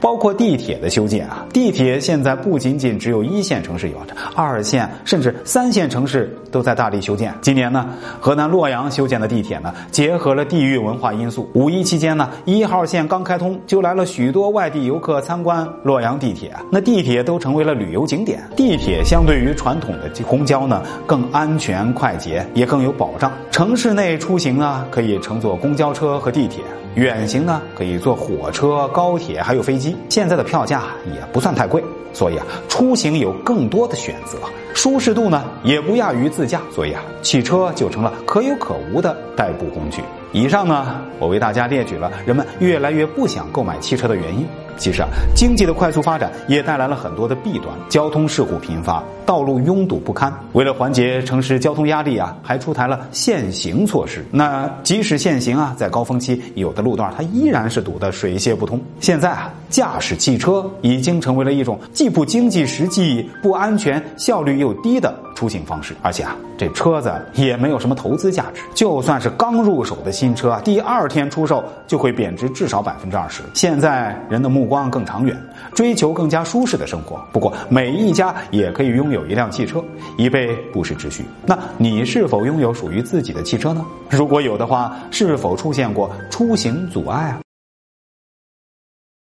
包括地铁的修建啊。地铁现在不仅仅只有一线城市有，二线甚至三线城市都在大力修建。今年呢，河南洛阳修建的地铁呢，结合了地域文化因素。五一期间呢，一号线刚开通，就来了许多外地游客参观洛阳地铁。那地铁都成为了旅游景点。地铁相对于传统的公交呢，更安全、快捷，也更有保障。城市内出行呢，可以乘坐公交车和地铁。远行呢，可以坐火车、高铁，还有飞机。现在的票价也不算太贵，所以啊，出行有更多的选择，舒适度呢也不亚于自驾。所以啊，汽车就成了可有可无的代步工具。以上呢，我为大家列举了人们越来越不想购买汽车的原因。其实啊，经济的快速发展也带来了很多的弊端，交通事故频发，道路拥堵不堪。为了缓解城市交通压力啊，还出台了限行措施。那即使限行啊，在高峰期有的路段它依然是堵得水泄不通。现在啊，驾驶汽车已经成为了一种既不经济实际、不安全、效率又低的出行方式。而且啊，这车子也没有什么投资价值，就算是刚入手的新车，第二天出售就会贬值至少百分之二十。现在人的目光更长远，追求更加舒适的生活。不过，每一家也可以拥有一辆汽车，以备不时之需。那你是否拥有属于自己的汽车呢？如果有的话，是否出现过出行阻碍啊？